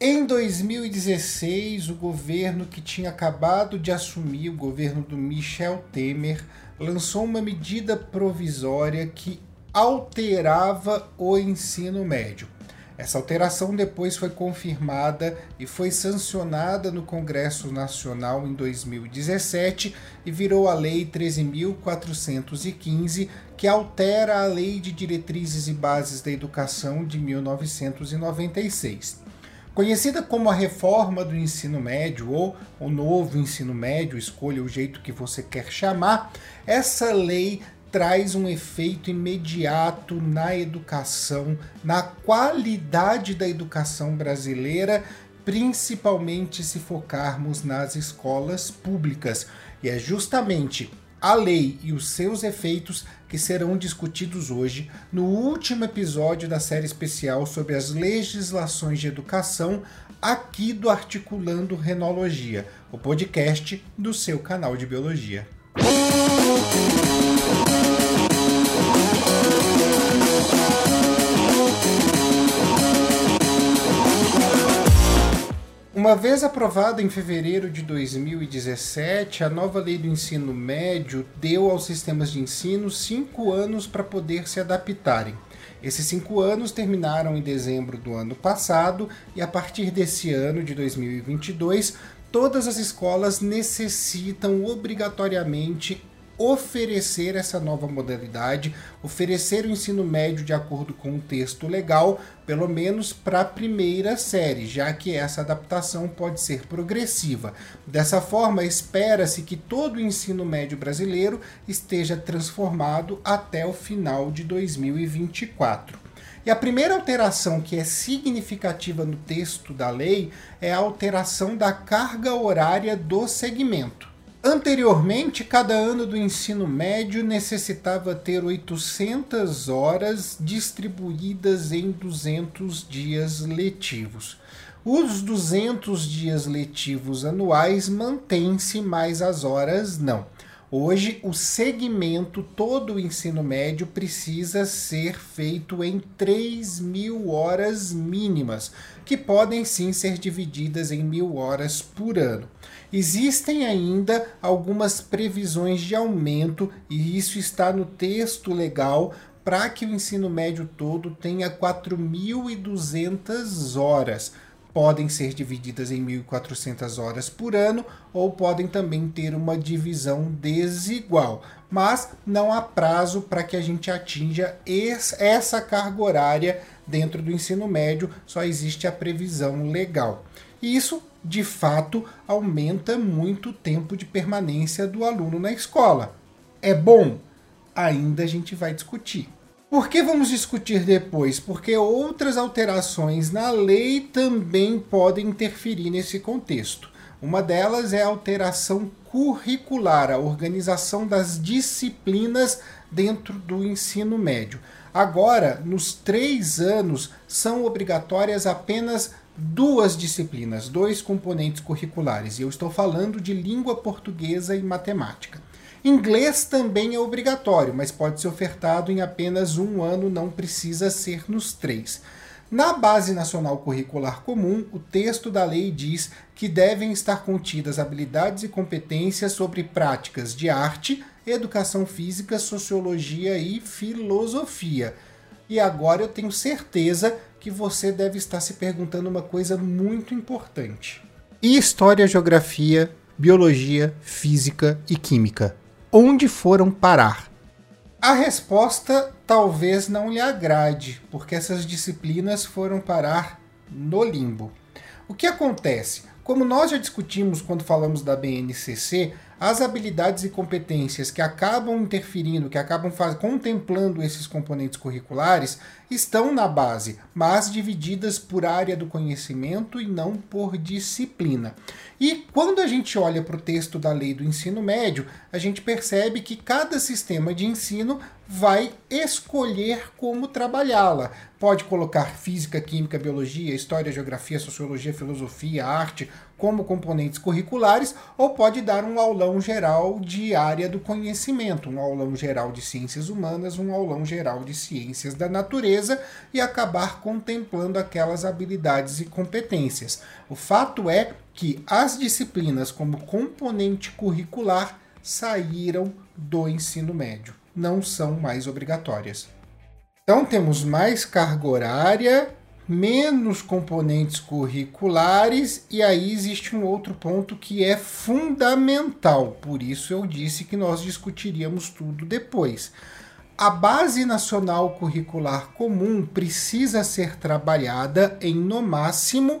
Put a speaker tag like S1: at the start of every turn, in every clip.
S1: Em 2016, o governo que tinha acabado de assumir, o governo do Michel Temer, lançou uma medida provisória que alterava o ensino médio. Essa alteração depois foi confirmada e foi sancionada no Congresso Nacional em 2017 e virou a Lei 13.415, que altera a Lei de Diretrizes e Bases da Educação de 1996. Conhecida como a reforma do ensino médio ou o novo ensino médio, escolha o jeito que você quer chamar, essa lei traz um efeito imediato na educação, na qualidade da educação brasileira, principalmente se focarmos nas escolas públicas. E é justamente a lei e os seus efeitos que serão discutidos hoje no último episódio da série especial sobre as legislações de educação aqui do Articulando Renologia, o podcast do seu canal de biologia. Uma vez aprovada em fevereiro de 2017, a nova lei do ensino médio deu aos sistemas de ensino cinco anos para poder se adaptarem. Esses cinco anos terminaram em dezembro do ano passado e a partir desse ano de 2022, todas as escolas necessitam obrigatoriamente oferecer essa nova modalidade, oferecer o ensino médio de acordo com o texto legal, pelo menos para a primeira série, já que essa adaptação pode ser progressiva. Dessa forma, espera-se que todo o ensino médio brasileiro esteja transformado até o final de 2024. E a primeira alteração que é significativa no texto da lei é a alteração da carga horária do segmento. Anteriormente, cada ano do ensino médio necessitava ter 800 horas distribuídas em 200 dias letivos. Os 200 dias letivos anuais mantêm-se, mas as horas não. Hoje, o segmento todo o ensino médio precisa ser feito em 3 mil horas mínimas, que podem sim ser divididas em mil horas por ano. Existem ainda algumas previsões de aumento, e isso está no texto legal, para que o ensino médio todo tenha 4.200 horas podem ser divididas em 1.400 horas por ano ou podem também ter uma divisão desigual. Mas não há prazo para que a gente atinja essa carga horária dentro do ensino médio, só existe a previsão legal. E isso, de fato, aumenta muito o tempo de permanência do aluno na escola. É bom? Ainda a gente vai discutir. Por que vamos discutir depois? Porque outras alterações na lei também podem interferir nesse contexto. Uma delas é a alteração curricular, a organização das disciplinas dentro do ensino médio. Agora, nos três anos, são obrigatórias apenas duas disciplinas, dois componentes curriculares, e eu estou falando de língua portuguesa e matemática. Inglês também é obrigatório, mas pode ser ofertado em apenas um ano, não precisa ser nos três. Na Base Nacional Curricular Comum, o texto da lei diz que devem estar contidas habilidades e competências sobre práticas de arte, educação física, sociologia e filosofia. E agora eu tenho certeza que você deve estar se perguntando uma coisa muito importante: e história, geografia, biologia, física e química? Onde foram parar? A resposta talvez não lhe agrade, porque essas disciplinas foram parar no limbo. O que acontece? Como nós já discutimos quando falamos da BNCC, as habilidades e competências que acabam interferindo, que acabam faz... contemplando esses componentes curriculares, estão na base, mas divididas por área do conhecimento e não por disciplina. E quando a gente olha para o texto da lei do ensino médio, a gente percebe que cada sistema de ensino vai escolher como trabalhá-la. Pode colocar física, química, biologia, história, geografia, sociologia, filosofia, arte como componentes curriculares, ou pode dar um aulão geral de área do conhecimento, um aulão geral de ciências humanas, um aulão geral de ciências da natureza e acabar contemplando aquelas habilidades e competências. O fato é que as disciplinas como componente curricular saíram do ensino médio, não são mais obrigatórias. Então temos mais carga horária, menos componentes curriculares, e aí existe um outro ponto que é fundamental. Por isso eu disse que nós discutiríamos tudo depois. A Base Nacional Curricular Comum precisa ser trabalhada em no máximo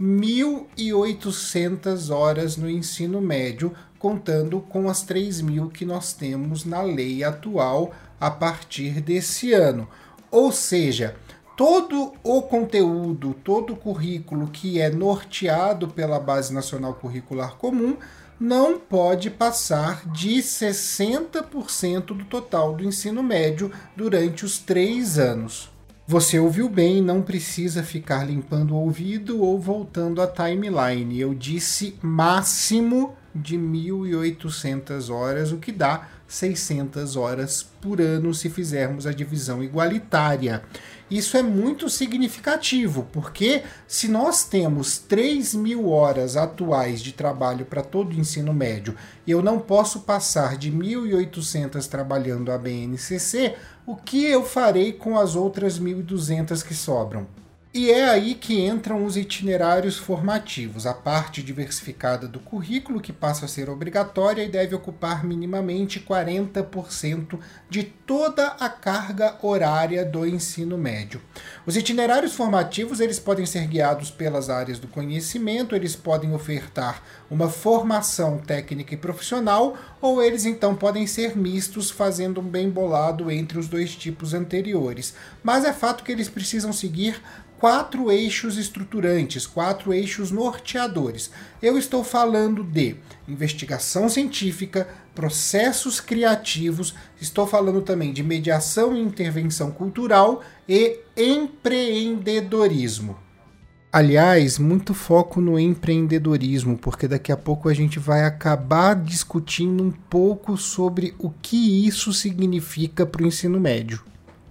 S1: 1.800 horas no ensino médio, contando com as 3.000 que nós temos na lei atual a partir desse ano. Ou seja, todo o conteúdo, todo o currículo que é norteado pela Base Nacional Curricular Comum não pode passar de 60% do total do ensino médio durante os três anos. Você ouviu bem, não precisa ficar limpando o ouvido ou voltando a timeline. Eu disse máximo de 1.800 horas, o que dá 600 horas por ano se fizermos a divisão igualitária. Isso é muito significativo, porque se nós temos 3 mil horas atuais de trabalho para todo o ensino médio e eu não posso passar de 1.800 trabalhando a BNCC, o que eu farei com as outras 1.200 que sobram? E é aí que entram os itinerários formativos, a parte diversificada do currículo que passa a ser obrigatória e deve ocupar minimamente 40% de toda a carga horária do ensino médio. Os itinerários formativos, eles podem ser guiados pelas áreas do conhecimento, eles podem ofertar uma formação técnica e profissional, ou eles então podem ser mistos, fazendo um bem bolado entre os dois tipos anteriores. Mas é fato que eles precisam seguir quatro eixos estruturantes, quatro eixos norteadores. Eu estou falando de investigação científica, processos criativos, estou falando também de mediação e intervenção cultural e empreendedorismo. Aliás, muito foco no empreendedorismo, porque daqui a pouco a gente vai acabar discutindo um pouco sobre o que isso significa para o ensino médio.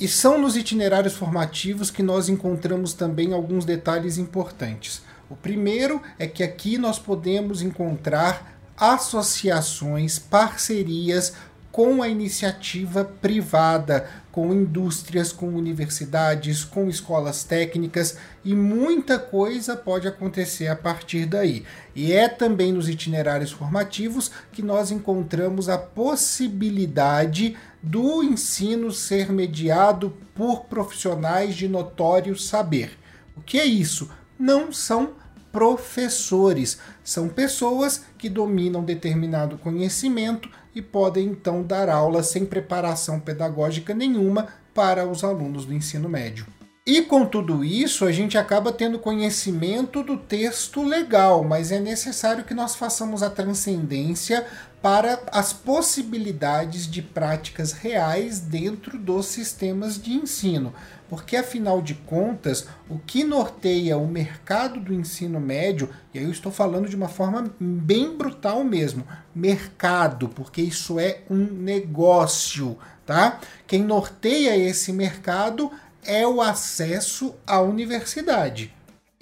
S1: E são nos itinerários formativos que nós encontramos também alguns detalhes importantes. O primeiro é que aqui nós podemos encontrar associações, parcerias com a iniciativa privada, com indústrias, com universidades, com escolas técnicas e muita coisa pode acontecer a partir daí. E é também nos itinerários formativos que nós encontramos a possibilidade do ensino ser mediado por profissionais de notório saber. O que é isso? Não são professores, são pessoas que dominam determinado conhecimento e podem então dar aula sem preparação pedagógica nenhuma para os alunos do ensino médio. E com tudo isso, a gente acaba tendo conhecimento do texto legal, mas é necessário que nós façamos a transcendência para as possibilidades de práticas reais dentro dos sistemas de ensino. Porque, afinal de contas, o que norteia o mercado do ensino médio, e aí eu estou falando de uma forma bem brutal mesmo, mercado, porque isso é um negócio, tá? Quem norteia esse mercado é o acesso à universidade.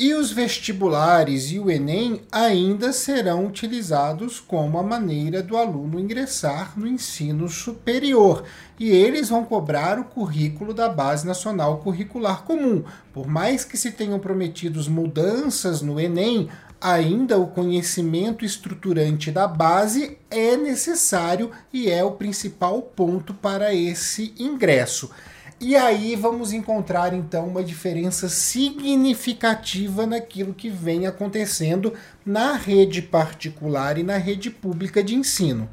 S1: E os vestibulares e o Enem ainda serão utilizados como a maneira do aluno ingressar no ensino superior. E eles vão cobrar o currículo da Base Nacional Curricular Comum. Por mais que se tenham prometido mudanças no Enem, ainda o conhecimento estruturante da base é necessário e é o principal ponto para esse ingresso. E aí vamos encontrar então uma diferença significativa naquilo que vem acontecendo na rede particular e na rede pública de ensino.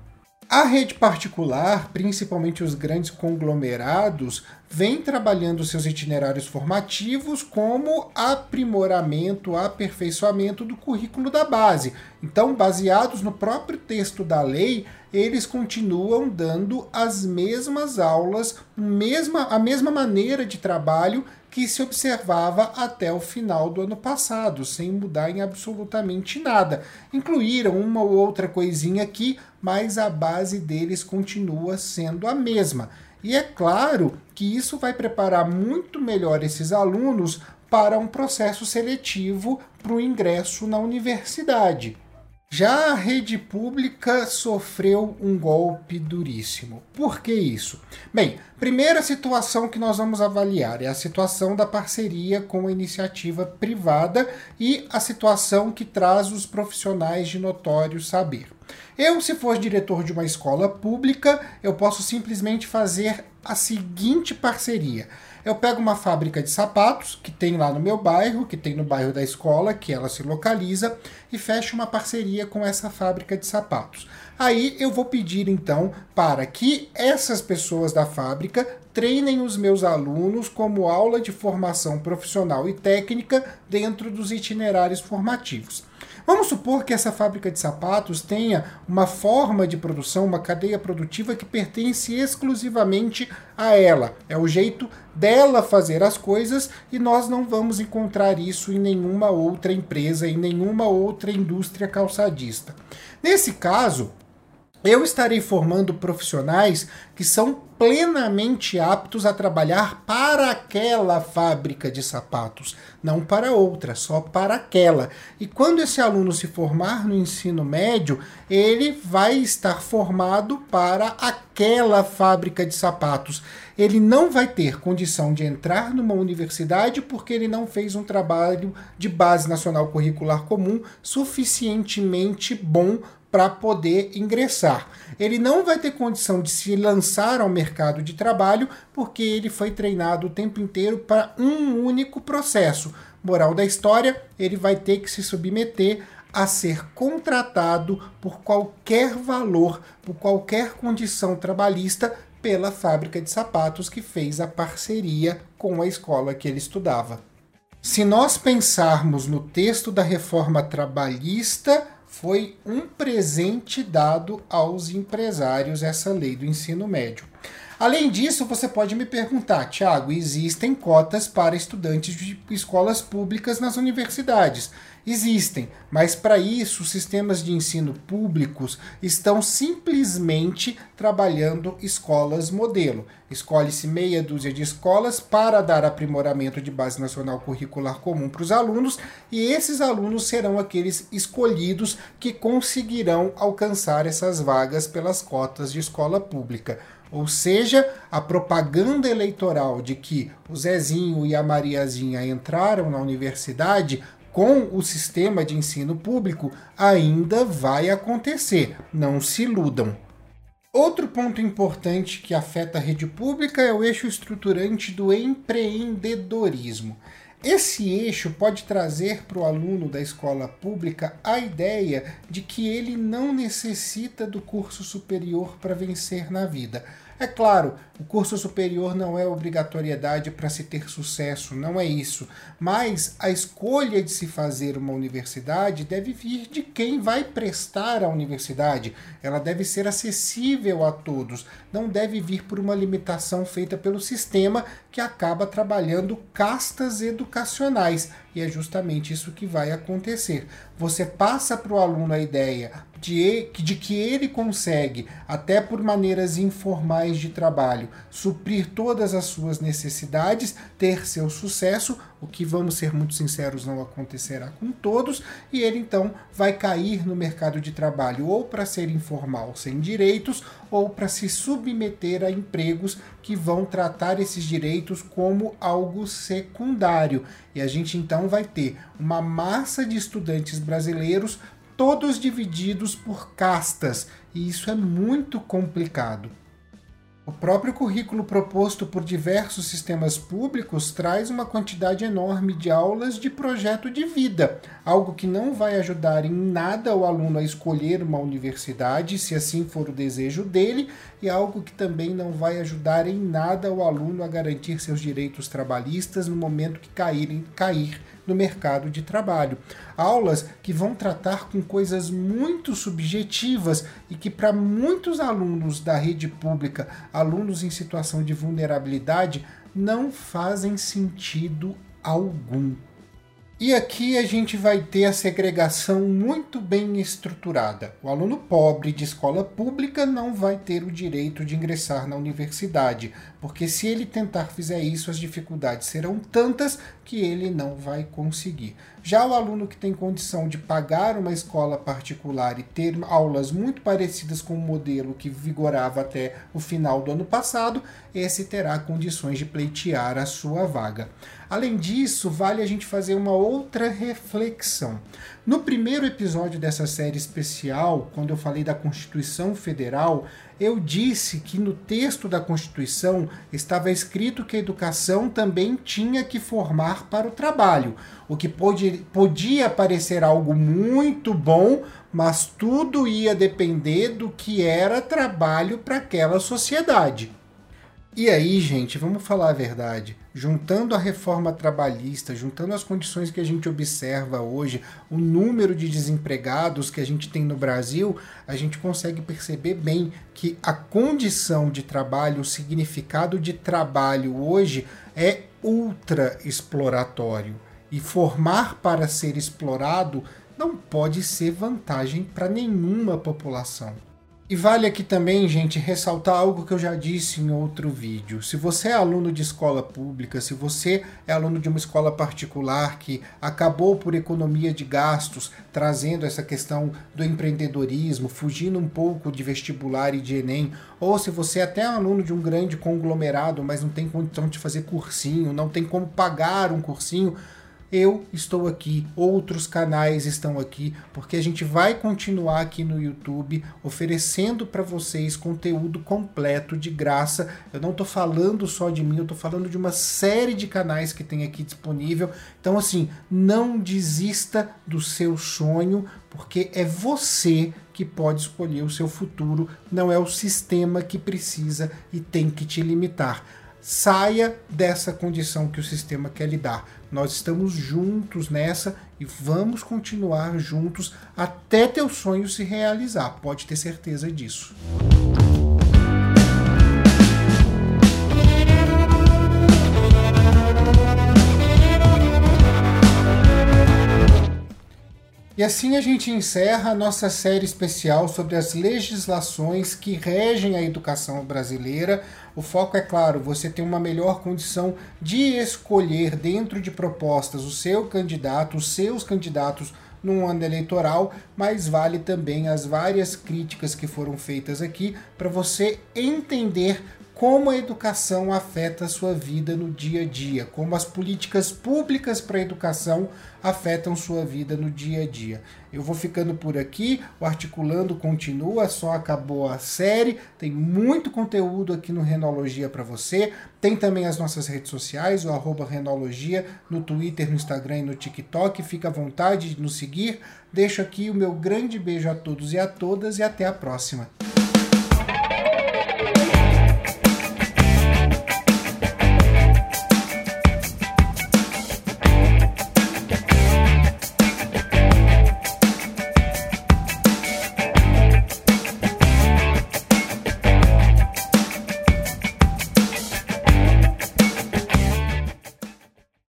S1: A rede particular, principalmente os grandes conglomerados, vem trabalhando seus itinerários formativos como aprimoramento, aperfeiçoamento do currículo da base. Então, baseados no próprio texto da lei, eles continuam dando as mesmas aulas, mesma, a mesma maneira de trabalho que se observava até o final do ano passado, sem mudar em absolutamente nada. Incluíram uma ou outra coisinha aqui, mas a base deles continua sendo a mesma. E é claro que isso vai preparar muito melhor esses alunos para um processo seletivo para o ingresso na universidade. Já a rede pública sofreu um golpe duríssimo. Por que isso? Bem, primeira situação que nós vamos avaliar é a situação da parceria com a iniciativa privada e a situação que traz os profissionais de notório saber. Eu, se for diretor de uma escola pública, eu posso simplesmente fazer a seguinte parceria. Eu pego uma fábrica de sapatos que tem lá no meu bairro, que tem no bairro da escola, que ela se localiza, e fecho uma parceria com essa fábrica de sapatos. Aí eu vou pedir então para que essas pessoas da fábrica treinem os meus alunos como aula de formação profissional e técnica dentro dos itinerários formativos. Vamos supor que essa fábrica de sapatos tenha uma forma de produção, uma cadeia produtiva que pertence exclusivamente a ela. É o jeito dela fazer as coisas e nós não vamos encontrar isso em nenhuma outra empresa, em nenhuma outra indústria calçadista. Nesse caso, eu estarei formando profissionais que são plenamente aptos a trabalhar para aquela fábrica de sapatos, não para outra, só para aquela. E quando esse aluno se formar no ensino médio, ele vai estar formado para aquela fábrica de sapatos. Ele não vai ter condição de entrar numa universidade porque ele não fez um trabalho de base nacional curricular comum suficientemente bom para poder ingressar. Ele não vai ter condição de se lançar ao mercado de trabalho porque ele foi treinado o tempo inteiro para um único processo. Moral da história, ele vai ter que se submeter a ser contratado por qualquer valor, por qualquer condição trabalhista pela fábrica de sapatos que fez a parceria com a escola que ele estudava. Se nós pensarmos no texto da reforma trabalhista, foi um presente dado aos empresários essa lei do ensino médio. Além disso, você pode me perguntar, Tiago, existem cotas para estudantes de escolas públicas nas universidades? Existem, mas para isso os sistemas de ensino públicos estão simplesmente trabalhando escolas modelo. Escolhe-se meia dúzia de escolas para dar aprimoramento de base nacional curricular comum para os alunos, e esses alunos serão aqueles escolhidos que conseguirão alcançar essas vagas pelas cotas de escola pública. Ou seja, a propaganda eleitoral de que o Zezinho e a Mariazinha entraram na universidade com o sistema de ensino público ainda vai acontecer. Não se iludam. Outro ponto importante que afeta a rede pública é o eixo estruturante do empreendedorismo. Esse eixo pode trazer para o aluno da escola pública a ideia de que ele não necessita do curso superior para vencer na vida. É claro, o curso superior não é obrigatoriedade para se ter sucesso, não é isso. Mas a escolha de se fazer uma universidade deve vir de quem vai prestar a universidade. Ela deve ser acessível a todos, não deve vir por uma limitação feita pelo sistema que acaba trabalhando castas educacionais. E é justamente isso que vai acontecer. Você passa para o aluno a ideia de, de que ele consegue, até por maneiras informais de trabalho, suprir todas as suas necessidades, ter seu sucesso, o que, vamos ser muito sinceros, não acontecerá com todos, e ele então vai cair no mercado de trabalho ou para ser informal sem direitos, ou para se submeter a empregos que vão tratar esses direitos como algo secundário. E a gente então vai ter uma massa de estudantes brasileiros todos divididos por castas, e isso é muito complicado. O próprio currículo proposto por diversos sistemas públicos traz uma quantidade enorme de aulas de projeto de vida, algo que não vai ajudar em nada o aluno a escolher uma universidade, se assim for o desejo dele, e algo que também não vai ajudar em nada o aluno a garantir seus direitos trabalhistas no momento que caírem, cair no mercado de trabalho. Aulas que vão tratar com coisas muito subjetivas e que, para muitos alunos da rede pública, alunos em situação de vulnerabilidade, não fazem sentido algum. E aqui a gente vai ter a segregação muito bem estruturada. O aluno pobre de escola pública não vai ter o direito de ingressar na universidade, porque se ele tentar fizer isso, as dificuldades serão tantas que ele não vai conseguir. Já o aluno que tem condição de pagar uma escola particular e ter aulas muito parecidas com o modelo que vigorava até o final do ano passado, esse terá condições de pleitear a sua vaga. Além disso, vale a gente fazer uma outra reflexão. No primeiro episódio dessa série especial, quando eu falei da Constituição Federal, eu disse que no texto da Constituição estava escrito que a educação também tinha que formar para o trabalho, o que pode, podia parecer algo muito bom, mas tudo ia depender do que era trabalho para aquela sociedade. E aí, gente, vamos falar a verdade. Juntando a reforma trabalhista, juntando as condições que a gente observa hoje, o número de desempregados que a gente tem no Brasil, a gente consegue perceber bem que a condição de trabalho, o significado de trabalho hoje é ultra exploratório. E formar para ser explorado não pode ser vantagem para nenhuma população. E vale aqui também, gente, ressaltar algo que eu já disse em outro vídeo. Se você é aluno de escola pública, se você é aluno de uma escola particular que acabou por economia de gastos, trazendo essa questão do empreendedorismo, fugindo um pouco de vestibular e de Enem, ou se você é até aluno de um grande conglomerado, mas não tem condição de fazer cursinho, não tem como pagar um cursinho, eu estou aqui, outros canais estão aqui, porque a gente vai continuar aqui no YouTube oferecendo para vocês conteúdo completo de graça. Eu não estou falando só de mim, eu estou falando de uma série de canais que tem aqui disponível. Então, assim, não desista do seu sonho, porque é você que pode escolher o seu futuro, não é o sistema que precisa e tem que te limitar. Saia dessa condição que o sistema quer lhe dar. Nós estamos juntos nessa e vamos continuar juntos até teu sonho se realizar. Pode ter certeza disso. E assim a gente encerra a nossa série especial sobre as legislações que regem a educação brasileira. O foco é claro, você tem uma melhor condição de escolher dentro de propostas o seu candidato, os seus candidatos num ano eleitoral, mas vale também as várias críticas que foram feitas aqui para você entender como a educação afeta a sua vida no dia a dia, como as políticas públicas para a educação afetam sua vida no dia a dia. Eu vou ficando por aqui, o Articulando continua, só acabou a série, tem muito conteúdo aqui no Renologia para você, tem também as nossas redes sociais, o arroba Renologia, no Twitter, no Instagram e no TikTok, fica à vontade de nos seguir, deixo aqui o meu grande beijo a todos e a todas e até a próxima.